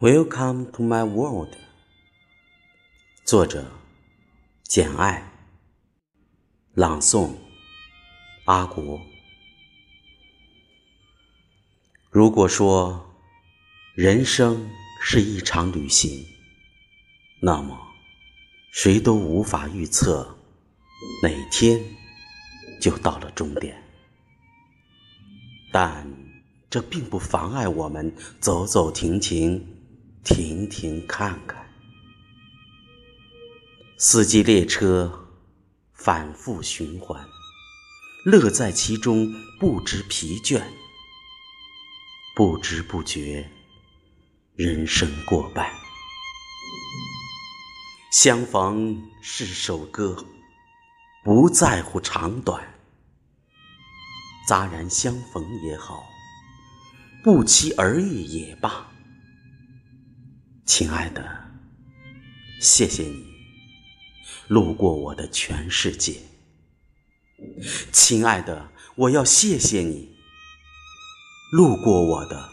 Welcome to my world。作者：简爱。朗诵：阿国。如果说人生是一场旅行，那么谁都无法预测哪天就到了终点。但这并不妨碍我们走走停停。停停看看，四季列车反复循环，乐在其中，不知疲倦。不知不觉，人生过半。相逢是首歌，不在乎长短。杂然相逢也好，不期而遇也罢。亲爱的，谢谢你路过我的全世界。亲爱的，我要谢谢你路过我的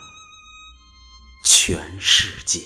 全世界。